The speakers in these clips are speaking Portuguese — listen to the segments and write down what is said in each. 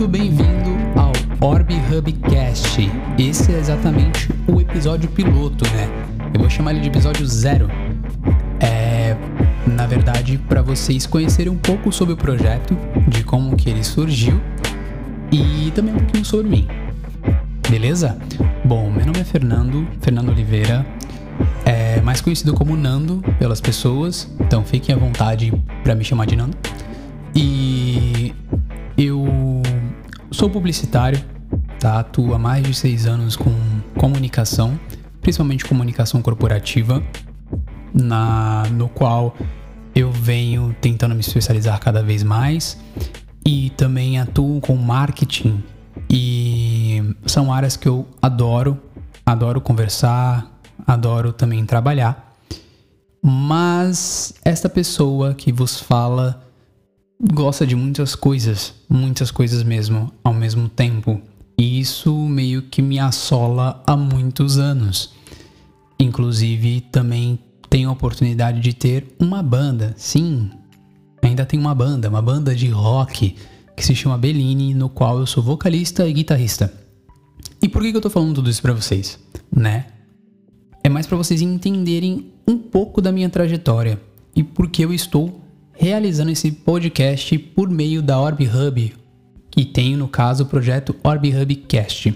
Muito bem-vindo ao Orb Hub Cast. Esse é exatamente o episódio piloto, né? Eu vou chamar ele de episódio zero. É, na verdade, para vocês conhecerem um pouco sobre o projeto, de como que ele surgiu e também um pouquinho sobre mim. Beleza? Bom, meu nome é Fernando, Fernando Oliveira, é mais conhecido como Nando pelas pessoas, então fiquem à vontade para me chamar de Nando. E eu sou publicitário, tá? Atuo há mais de seis anos com comunicação, principalmente comunicação corporativa, na, no qual eu venho tentando me especializar cada vez mais e também atuo com marketing e são áreas que eu adoro, adoro conversar, adoro também trabalhar. Mas esta pessoa que vos fala gosta de muitas coisas, muitas coisas mesmo, ao mesmo tempo. E isso meio que me assola há muitos anos. Inclusive, também tenho a oportunidade de ter uma banda. Sim, ainda tem uma banda, uma banda de rock que se chama Bellini, no qual eu sou vocalista e guitarrista. E por que, que eu tô falando tudo isso pra vocês, né? É mais para vocês entenderem um pouco da minha trajetória e por que eu estou realizando esse podcast por meio da Orb Hub, que tem no caso o projeto Orb Hub Cast.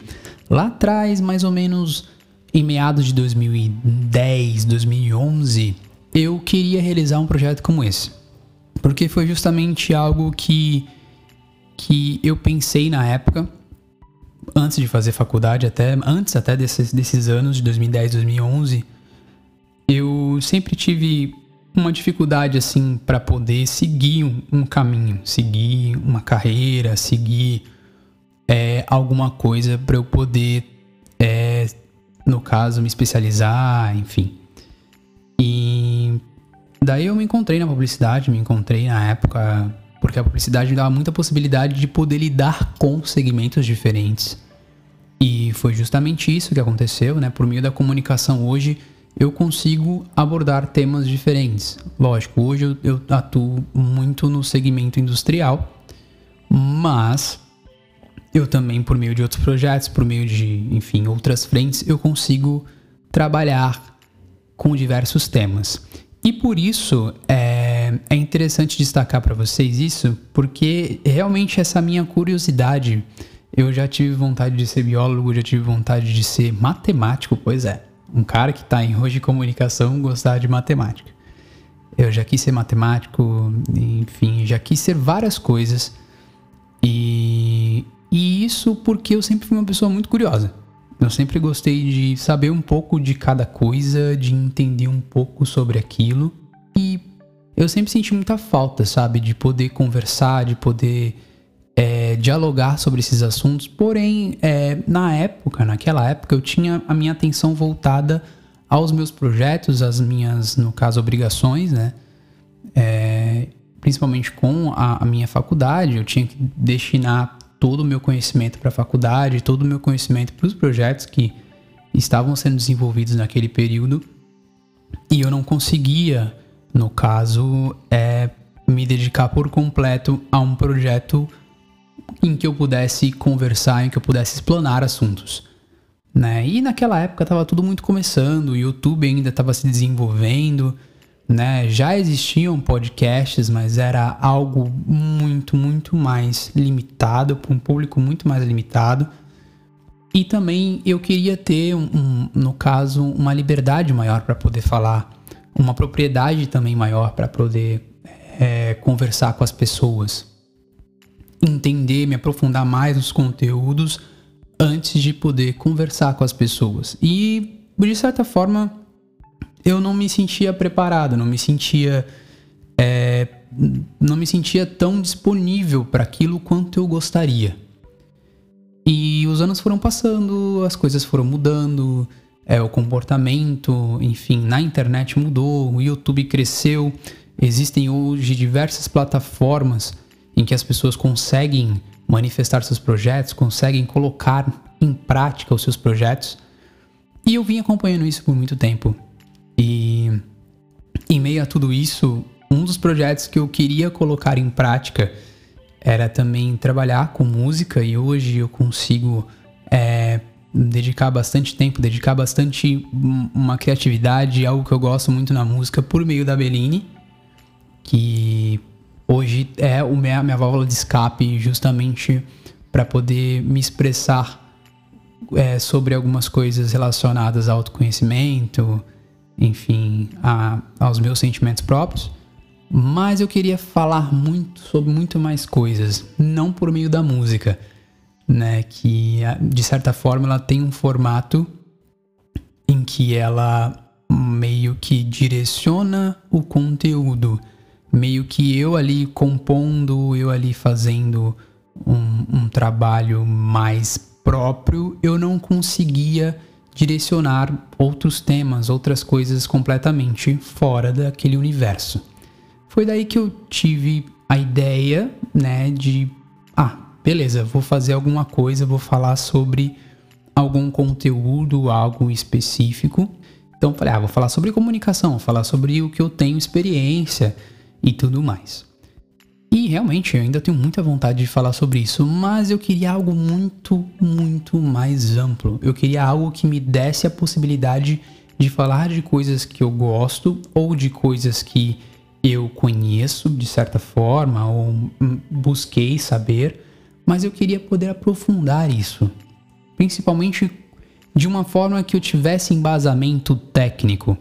Lá atrás, mais ou menos em meados de 2010, 2011, eu queria realizar um projeto como esse. Porque foi justamente algo que, que eu pensei na época, antes de fazer faculdade, até antes até desses, desses anos de 2010, 2011, eu sempre tive uma dificuldade assim para poder seguir um, um, caminho, seguir uma carreira, seguir é, alguma coisa para eu poder, é, no caso, me especializar, enfim. E daí eu me encontrei na publicidade, me encontrei na época porque a publicidade me dava muita possibilidade de poder lidar com segmentos diferentes. E foi justamente isso que aconteceu, né? Por meio da comunicação hoje eu consigo abordar temas diferentes. Lógico, hoje eu, atuo muito no segmento industrial, mas eu também, por meio de outros projetos, por meio de, enfim, outras frentes, eu consigo trabalhar com diversos temas. E por isso é, é interessante destacar para vocês isso, porque realmente essa minha curiosidade, eu já tive vontade de ser biólogo, já tive vontade de ser matemático, pois é um cara que está em hoje de comunicação gostar de matemática. Eu já quis ser matemático, enfim, já quis ser várias coisas. E, e isso porque eu sempre fui uma pessoa muito curiosa. Eu sempre gostei de saber um pouco de cada coisa, de entender um pouco sobre aquilo. E eu sempre senti muita falta, sabe? De poder conversar, de poder é, dialogar sobre esses assuntos, porém, é, na época, naquela época, eu tinha a minha atenção voltada aos meus projetos, às minhas, no caso, obrigações, né? É, principalmente com a, a, minha faculdade, eu tinha que destinar todo o meu conhecimento para a faculdade, todo o meu conhecimento para os projetos que estavam sendo desenvolvidos naquele período, e eu não conseguia, no caso, é, me dedicar por completo a um projeto em que eu pudesse conversar, em que eu pudesse explanar assuntos. Né? E naquela época estava tudo muito começando, o YouTube ainda estava se desenvolvendo, né? Já existiam podcasts, mas era algo muito, muito mais limitado, para um público muito mais limitado. E também eu queria ter, um, um no caso, uma liberdade maior para poder falar, uma propriedade também maior para poder é, conversar com as pessoas entender, me aprofundar mais nos conteúdos antes de poder conversar com as pessoas. E de certa forma eu não me sentia preparado, não me sentia é, não me sentia tão disponível para aquilo quanto eu gostaria. E os anos foram passando, as coisas foram mudando, é, o comportamento, enfim, na internet mudou, o YouTube cresceu, existem hoje diversas plataformas em que as pessoas conseguem manifestar seus projetos, conseguem colocar em prática os seus projetos. E eu vim acompanhando isso por muito tempo. E em meio a tudo isso, um dos projetos que eu queria colocar em prática era também trabalhar com música e hoje eu consigo é, dedicar bastante tempo, dedicar bastante uma criatividade, algo que eu gosto muito na música por meio da Bellini, que hoje é a minha, minha válvula de escape justamente para poder me expressar é, sobre algumas coisas relacionadas ao autoconhecimento, enfim, a, aos meus sentimentos próprios. Mas eu queria falar muito sobre muito mais coisas, não por meio da música, né? Que de certa forma ela tem um formato em que ela meio que direciona o conteúdo, meio que eu ali compondo, eu ali fazendo um, um trabalho mais próprio, eu não conseguia direcionar outros temas, outras coisas completamente fora daquele universo. Foi daí que eu tive a ideia, né, de ah, beleza, vou fazer alguma coisa, vou falar sobre algum conteúdo, algo específico. Então falei, ah, vou falar sobre comunicação, vou falar sobre o que eu tenho experiência e tudo mais. E realmente eu ainda tenho muita vontade de falar sobre isso, mas eu queria algo muito, muito mais amplo. Eu queria algo que me desse a possibilidade de falar de coisas que eu gosto ou de coisas que eu conheço de certa forma ou busquei saber, mas eu queria poder aprofundar isso, principalmente de uma forma que eu tivesse embasamento técnico.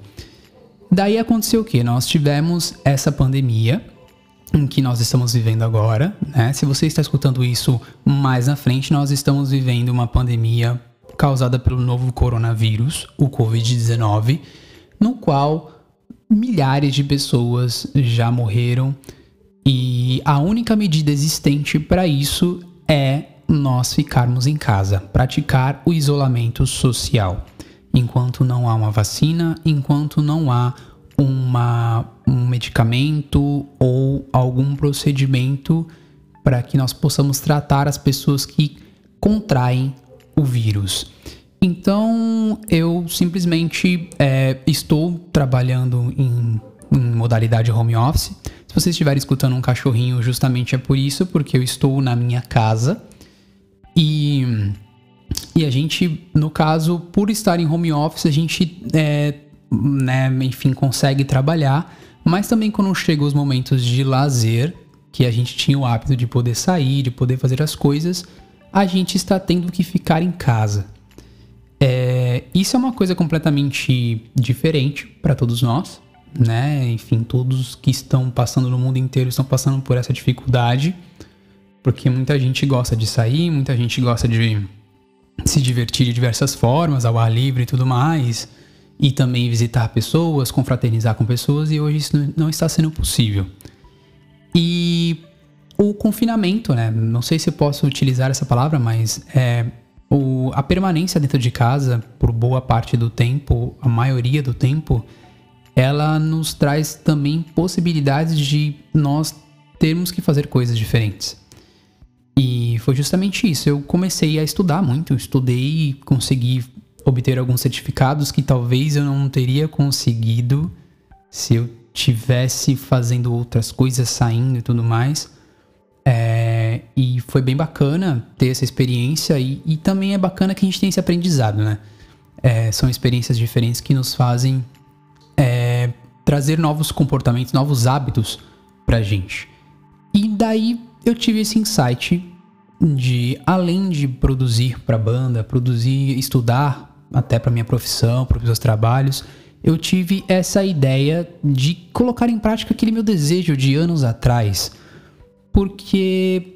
Daí aconteceu o que? Nós tivemos essa pandemia em que nós estamos vivendo agora, né? Se você está escutando isso mais na frente, nós estamos vivendo uma pandemia causada pelo novo coronavírus, o Covid-19, no qual milhares de pessoas já morreram e a única medida existente para isso é nós ficarmos em casa, praticar o isolamento social. Enquanto não há uma vacina, enquanto não há uma, um medicamento ou algum procedimento para que nós possamos tratar as pessoas que contraem o vírus. Então eu simplesmente é, estou trabalhando em, em modalidade home office. Se você estiver escutando um cachorrinho, justamente é por isso, porque eu estou na minha casa e, e a gente, no caso, por estar em home office, a gente, é, né, enfim, consegue trabalhar, mas também quando chegam os momentos de lazer, que a gente tinha o hábito de poder sair, de poder fazer as coisas, a gente está tendo que ficar em casa. É, isso é uma coisa completamente diferente para todos nós, né? Enfim, todos que estão passando no mundo inteiro estão passando por essa dificuldade, porque muita gente gosta de sair, muita gente gosta de se divertir de diversas formas, ao ar livre e tudo mais, e também visitar pessoas, confraternizar com pessoas, e hoje isso não está sendo possível. E o confinamento, né? Não sei se posso utilizar essa palavra, mas é, o, a permanência dentro de casa, por boa parte do tempo, a maioria do tempo, ela nos traz também possibilidades de nós termos que fazer coisas diferentes. E foi justamente isso. Eu comecei a estudar muito, estudei e consegui obter alguns certificados que talvez eu não teria conseguido se eu tivesse fazendo outras coisas, saindo e tudo mais. É, e foi bem bacana ter essa experiência e, e, também é bacana que a gente tem esse aprendizado, né? É, são experiências diferentes que nos fazem é, trazer novos comportamentos, novos hábitos pra gente. E daí eu tive esse insight de, além de produzir pra banda, produzir, estudar até para minha profissão, para os meus trabalhos, eu tive essa ideia de colocar em prática aquele meu desejo de anos atrás porque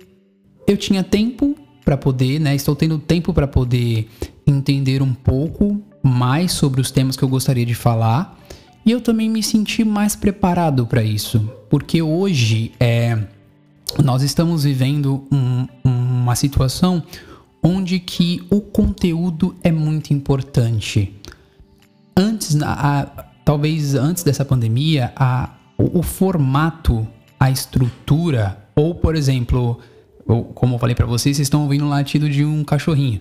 eu tinha tempo para poder, né? Estou tendo tempo para poder entender um pouco mais sobre os temas que eu gostaria de falar. E eu também me senti mais preparado para isso, porque hoje é, nós estamos vivendo um, uma situação onde que o conteúdo é muito importante. Antes, a, a, talvez antes dessa pandemia, a, o, o formato, a estrutura ou, por exemplo, como eu falei para vocês, vocês estão ouvindo o latido de um cachorrinho.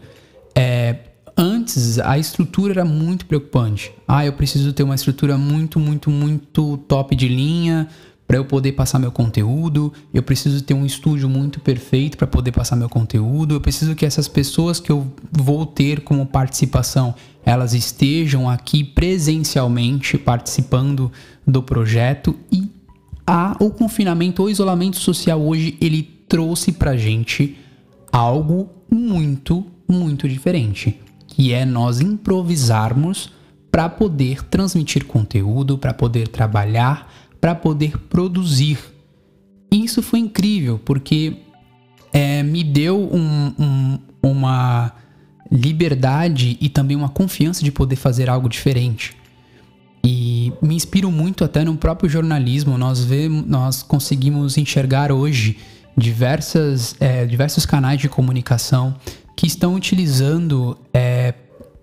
É, antes, a estrutura era muito preocupante. Ah, eu preciso ter uma estrutura muito, muito, muito top de linha para eu poder passar meu conteúdo, eu preciso ter um estúdio muito perfeito para poder passar meu conteúdo, eu preciso que essas pessoas que eu vou ter como participação, elas estejam aqui presencialmente participando do projeto. E a, o confinamento ou isolamento social hoje ele trouxe pra gente algo muito, muito diferente, que é nós improvisarmos para poder transmitir conteúdo, para poder trabalhar, para poder produzir. E isso foi incrível, porque é, me deu um, um, uma liberdade e também uma confiança de poder fazer algo diferente. E me inspiro muito até no próprio jornalismo. Nós, vemos, nós conseguimos enxergar hoje diversas, é, diversos canais de comunicação que estão utilizando é,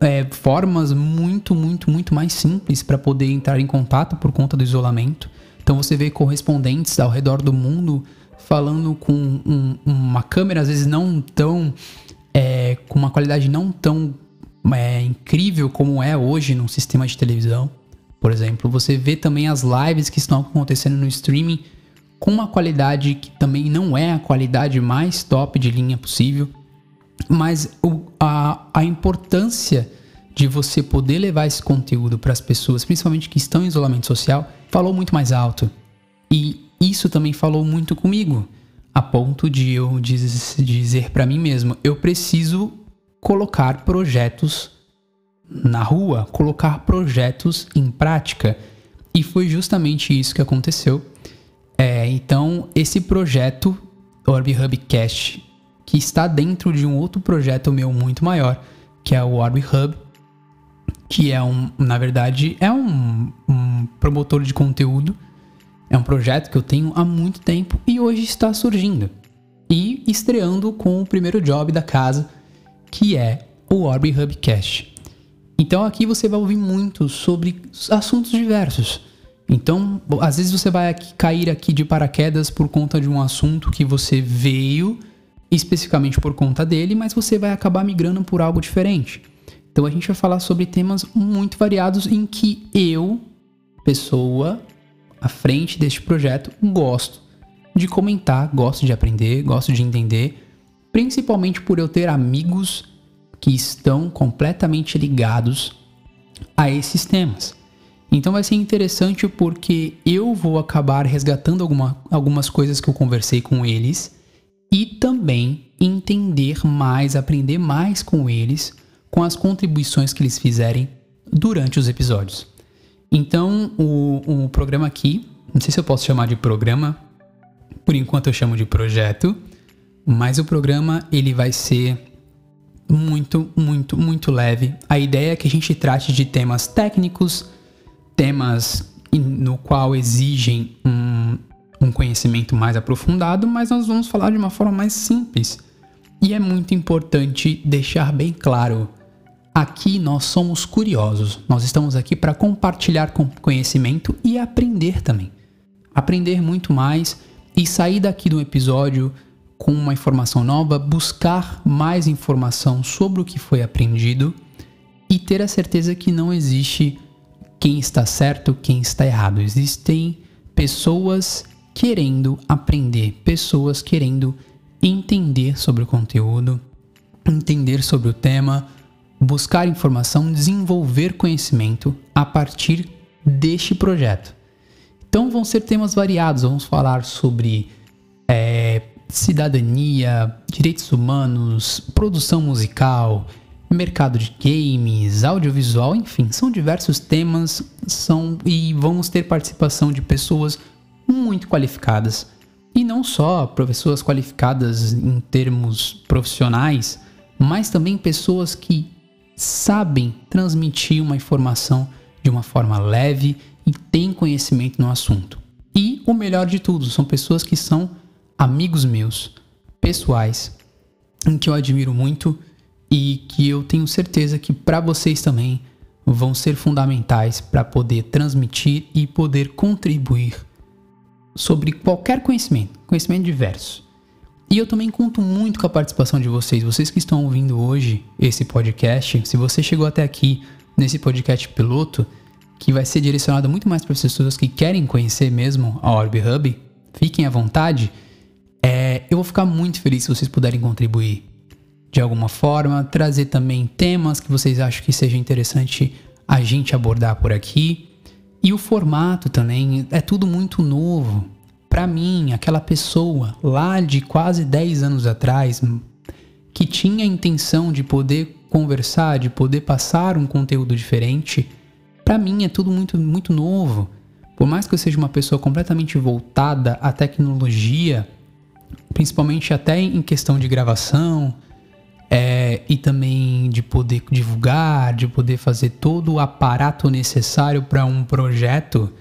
é, formas muito, muito, muito mais simples para poder entrar em contato por conta do isolamento. Então você vê correspondentes ao redor do mundo falando com um, uma câmera, às vezes não tão. É, com uma qualidade não tão é, incrível como é hoje num sistema de televisão, por exemplo. Você vê também as lives que estão acontecendo no streaming com uma qualidade que também não é a qualidade mais top de linha possível. Mas o, a, a importância de você poder levar esse conteúdo para as pessoas, principalmente que estão em isolamento social, falou muito mais alto. E isso também falou muito comigo, a ponto de eu diz, dizer para mim mesmo: eu preciso colocar projetos na rua, colocar projetos em prática. E foi justamente isso que aconteceu. É, então, esse projeto, Orb Hub que está dentro de um outro projeto meu muito maior, que é o Orb Hub, que é um, na verdade, é um, um promotor de conteúdo. É um projeto que eu tenho há muito tempo e hoje está surgindo. E estreando com o primeiro job da casa, que é o Orb Hubcast. Então aqui você vai ouvir muito sobre assuntos diversos. Então, às vezes você vai aqui, cair aqui de paraquedas por conta de um assunto que você veio especificamente por conta dele, mas você vai acabar migrando por algo diferente. Então a gente vai falar sobre temas muito variados em que eu, pessoa à frente deste projeto, gosto de comentar, gosto de aprender, gosto de entender, principalmente por eu ter amigos que estão completamente ligados a esses temas. Então vai ser interessante porque eu vou acabar resgatando alguma, algumas coisas que eu conversei com eles e também entender mais, aprender mais com eles com as contribuições que eles fizerem durante os episódios. Então, o, o programa aqui, não sei se eu posso chamar de programa, por enquanto eu chamo de projeto, mas o programa ele vai ser muito, muito, muito leve. A ideia é que a gente trate de temas técnicos, temas no qual exigem um, um conhecimento mais aprofundado, mas nós vamos falar de uma forma mais simples. E é muito importante deixar bem claro Aqui nós somos curiosos, nós estamos aqui para compartilhar conhecimento e aprender também. Aprender muito mais e sair daqui do episódio com uma informação nova, buscar mais informação sobre o que foi aprendido e ter a certeza que não existe quem está certo, quem está errado. Existem pessoas querendo aprender, pessoas querendo entender sobre o conteúdo, entender sobre o tema buscar informação, desenvolver conhecimento a partir deste projeto. Então vão ser temas variados, vamos falar sobre é, cidadania, direitos humanos, produção musical, mercado de games, audiovisual, enfim, são diversos temas, são e vamos ter participação de pessoas muito qualificadas. E não só pessoas qualificadas em termos profissionais, mas também pessoas que sabem transmitir uma informação de uma forma leve e têm conhecimento no assunto. E o melhor de tudo, são pessoas que são amigos meus, pessoais, em que eu admiro muito e que eu tenho certeza que para vocês também vão ser fundamentais para poder transmitir e poder contribuir sobre qualquer conhecimento, conhecimento diverso. E eu também conto muito com a participação de vocês, vocês que estão ouvindo hoje esse podcast. Se você chegou até aqui nesse podcast piloto, que vai ser direcionado muito mais para as pessoas que querem conhecer mesmo a Orb Hub, fiquem à vontade. É, eu vou ficar muito feliz se vocês puderem contribuir de alguma forma, trazer também temas que vocês acham que seja interessante a gente abordar por aqui. E o formato também é tudo muito novo. Para mim, aquela pessoa lá de quase 10 anos atrás que tinha a intenção de poder conversar, de poder passar um conteúdo diferente, para mim é tudo muito, muito novo. Por mais que eu seja uma pessoa completamente voltada à tecnologia, principalmente até em questão de gravação, é, e também de poder divulgar, de poder fazer todo o aparato necessário para um projeto,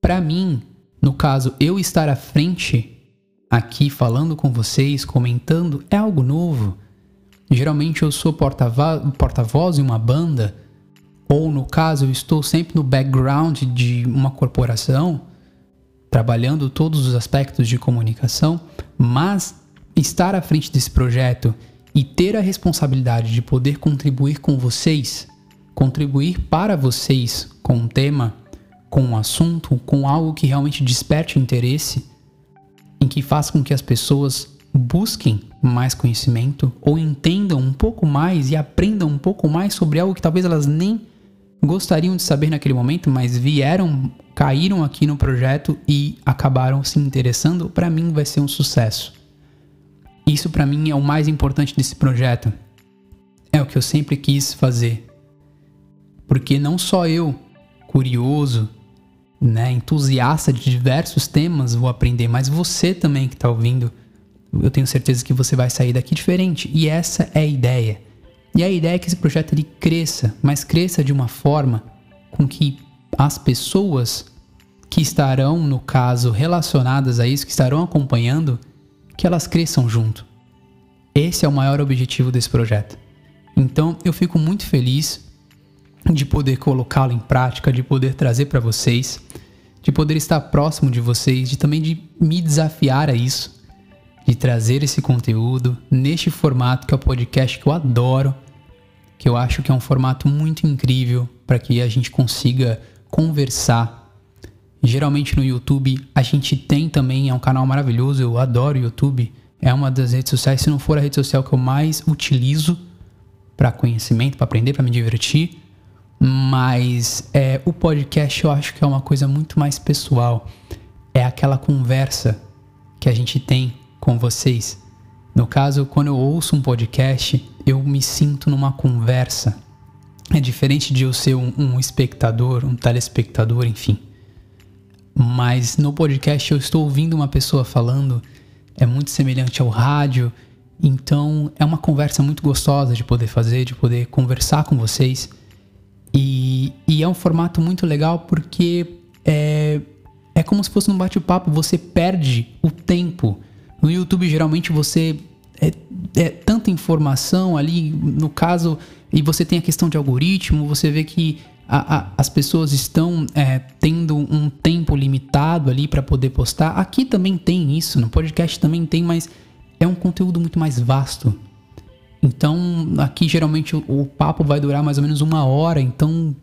para mim, no caso, eu estar à frente aqui falando com vocês, comentando, é algo novo. Geralmente eu sou porta-voz porta em uma banda ou no caso eu estou sempre no background de uma corporação, trabalhando todos os aspectos de comunicação, mas estar à frente desse projeto e ter a responsabilidade de poder contribuir com vocês, contribuir para vocês com um tema, com um assunto, com algo que realmente desperte interesse, em que faça com que as pessoas busquem mais conhecimento ou entendam um pouco mais e aprendam um pouco mais sobre algo que talvez elas nem gostariam de saber naquele momento, mas vieram, caíram aqui no projeto e acabaram se interessando, para mim vai ser um sucesso. Isso para mim é o mais importante desse projeto. É o que eu sempre quis fazer. Porque não só eu, curioso, né, entusiasta de diversos temas, vou aprender, mas você também que está ouvindo, eu tenho certeza que você vai sair daqui diferente. E essa é a ideia. E a ideia é que esse projeto ele cresça, mas cresça de uma forma com que as pessoas que estarão, no caso, relacionadas a isso, que estarão acompanhando, que elas cresçam junto. Esse é o maior objetivo desse projeto. Então eu fico muito feliz de poder colocá-lo em prática, de poder trazer para vocês, de poder estar próximo de vocês, de também de me desafiar a isso, de trazer esse conteúdo neste formato que é o podcast que eu adoro, que eu acho que é um formato muito incrível para que a gente consiga conversar. Geralmente no YouTube a gente tem também, é um canal maravilhoso, eu adoro o YouTube. É uma das redes sociais, se não for a rede social que eu mais utilizo para conhecimento, para aprender, para me divertir. Mas é, o podcast eu acho que é uma coisa muito mais pessoal. É aquela conversa que a gente tem com vocês. No caso, quando eu ouço um podcast, eu me sinto numa conversa. É diferente de eu ser um, um espectador, um telespectador, enfim. Mas no podcast eu estou ouvindo uma pessoa falando, é muito semelhante ao rádio, então é uma conversa muito gostosa de poder fazer, de poder conversar com vocês. E, e é um formato muito legal porque é, é como se fosse um bate-papo, você perde o tempo. No YouTube, geralmente, você é, é, tanta informação ali, no caso, e você tem a questão de algoritmo, você vê que a, a, as pessoas estão é, tendo um tempo limitado ali para poder postar. Aqui também tem isso, no podcast também tem, mas é um conteúdo muito mais vasto. Então, aqui geralmente o, papo vai durar mais ou menos uma hora, então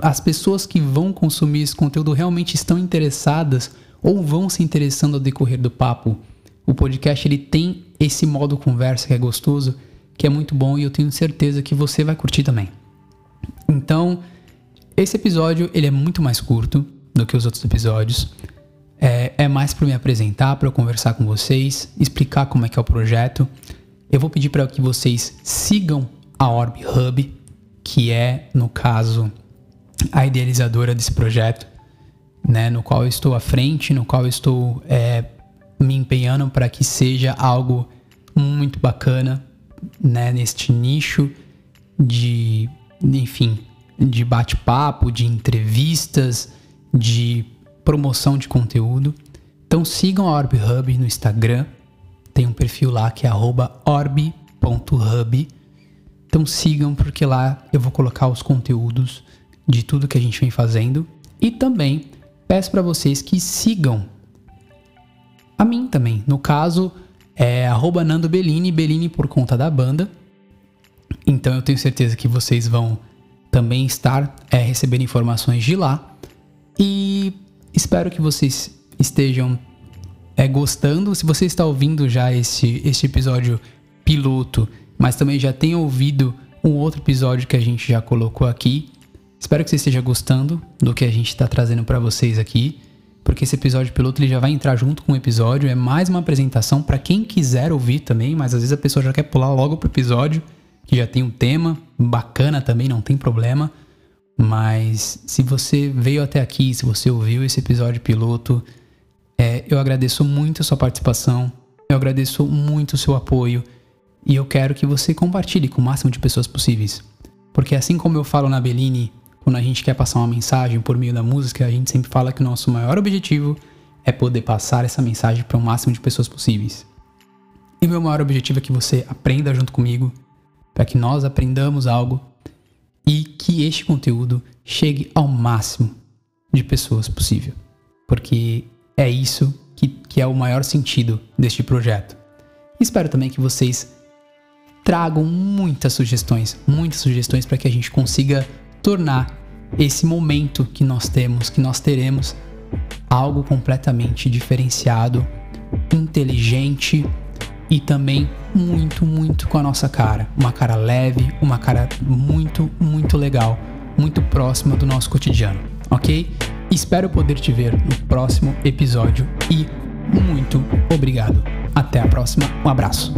as pessoas que vão consumir esse conteúdo realmente estão interessadas ou vão se interessando ao decorrer do papo. O podcast ele tem esse modo conversa que é gostoso, que é muito bom e eu tenho certeza que você vai curtir também. Então, esse episódio ele é muito mais curto do que os outros episódios. É, é mais para me apresentar, para eu conversar com vocês, explicar como é que é o projeto. Eu vou pedir para que vocês sigam a Orb Hub, que é, no caso, a idealizadora desse projeto, né, no qual eu estou à frente, no qual eu estou é, me empenhando para que seja algo muito bacana, né, neste nicho de, enfim, de bate-papo, de entrevistas, de promoção de conteúdo. Então sigam a Orb Hub no Instagram, tem um perfil lá que é orb.hub. Então sigam porque lá eu vou colocar os conteúdos de tudo que a gente vem fazendo e também peço para vocês que sigam a mim também. No caso, é arroba Nando Bellini, Bellini por conta da banda. Então eu tenho certeza que vocês vão também estar é, recebendo informações de lá. E espero que vocês estejam é, gostando. Se você está ouvindo já esse, esse episódio piloto, mas também já tem ouvido um outro episódio que a gente já colocou aqui, espero que você esteja gostando do que a gente está trazendo para vocês aqui, porque esse episódio piloto ele já vai entrar junto com o episódio. É mais uma apresentação para quem quiser ouvir também, mas às vezes a pessoa já quer pular logo pro episódio que já tem um tema bacana também, não tem problema. Mas se você veio até aqui, se você ouviu esse episódio piloto, é, eu agradeço muito a sua participação, eu agradeço muito o seu apoio e eu quero que você compartilhe com o máximo de pessoas possíveis. Porque assim como eu falo na Bellini, quando a gente quer passar uma mensagem por meio da música, a gente sempre fala que o nosso maior objetivo é poder passar essa mensagem para o máximo de pessoas possíveis. E meu maior objetivo é que você aprenda junto comigo, para que nós aprendamos algo e que este conteúdo chegue ao máximo de pessoas possível. Porque é isso que, que é o maior sentido deste projeto. Espero também que vocês tragam muitas sugestões, muitas sugestões para que a gente consiga tornar esse momento que nós temos, que nós teremos, algo completamente diferenciado, inteligente e também muito, muito com a nossa cara. Uma cara leve, uma cara muito, muito legal, muito próxima do nosso cotidiano, ok? Espero poder te ver no próximo episódio e muito obrigado. Até a próxima, um abraço.